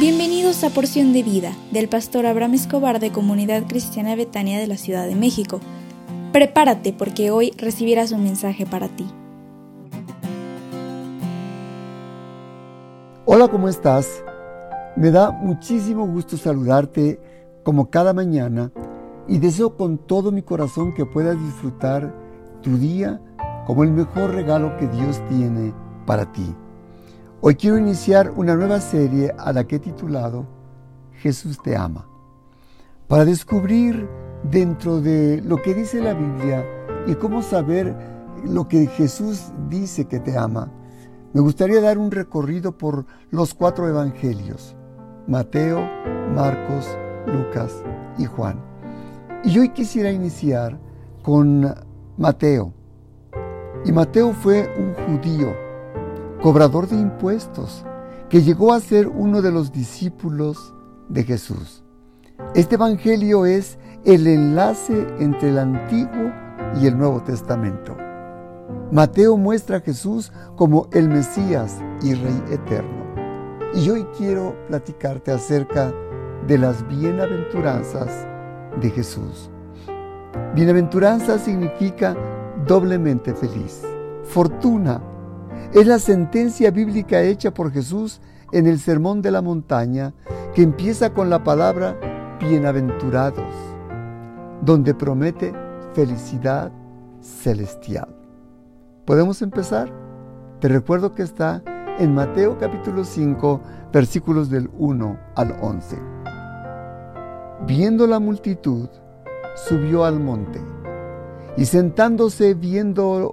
Bienvenidos a Porción de Vida del pastor Abraham Escobar de Comunidad Cristiana Betania de la Ciudad de México. Prepárate porque hoy recibirás un mensaje para ti. Hola, ¿cómo estás? Me da muchísimo gusto saludarte como cada mañana y deseo con todo mi corazón que puedas disfrutar tu día como el mejor regalo que Dios tiene para ti. Hoy quiero iniciar una nueva serie a la que he titulado Jesús te ama, para descubrir dentro de lo que dice la Biblia y cómo saber lo que Jesús dice que te ama. Me gustaría dar un recorrido por los cuatro evangelios, Mateo, Marcos, Lucas y Juan. Y hoy quisiera iniciar con Mateo. Y Mateo fue un judío cobrador de impuestos, que llegó a ser uno de los discípulos de Jesús. Este Evangelio es el enlace entre el Antiguo y el Nuevo Testamento. Mateo muestra a Jesús como el Mesías y Rey eterno. Y hoy quiero platicarte acerca de las bienaventuranzas de Jesús. Bienaventuranza significa doblemente feliz. Fortuna es la sentencia bíblica hecha por Jesús en el Sermón de la Montaña que empieza con la palabra bienaventurados, donde promete felicidad celestial. ¿Podemos empezar? Te recuerdo que está en Mateo capítulo 5, versículos del 1 al 11. Viendo la multitud, subió al monte y sentándose viendo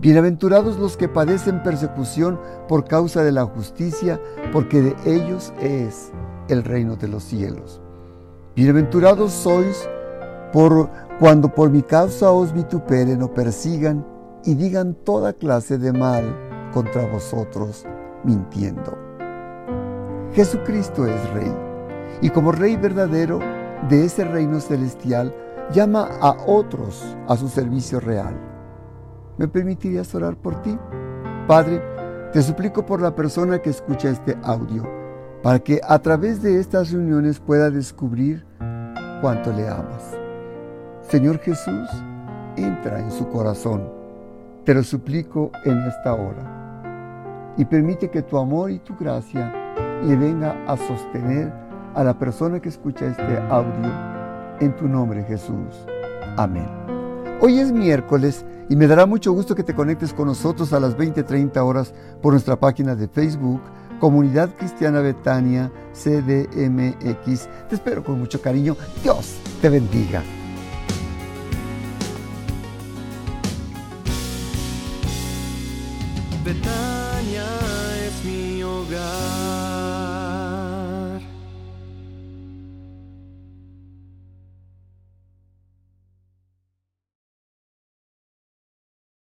Bienaventurados los que padecen persecución por causa de la justicia, porque de ellos es el reino de los cielos. Bienaventurados sois por cuando por mi causa os vituperen o persigan y digan toda clase de mal contra vosotros, mintiendo. Jesucristo es Rey, y como Rey verdadero de ese reino celestial, llama a otros a su servicio real ¿Me permitirías orar por ti? Padre, te suplico por la persona que escucha este audio, para que a través de estas reuniones pueda descubrir cuánto le amas. Señor Jesús, entra en su corazón. Te lo suplico en esta hora. Y permite que tu amor y tu gracia le venga a sostener a la persona que escucha este audio en tu nombre Jesús. Amén. Hoy es miércoles y me dará mucho gusto que te conectes con nosotros a las 20:30 horas por nuestra página de Facebook, Comunidad Cristiana Betania CDMX. Te espero con mucho cariño. Dios te bendiga. Betania es mi hogar.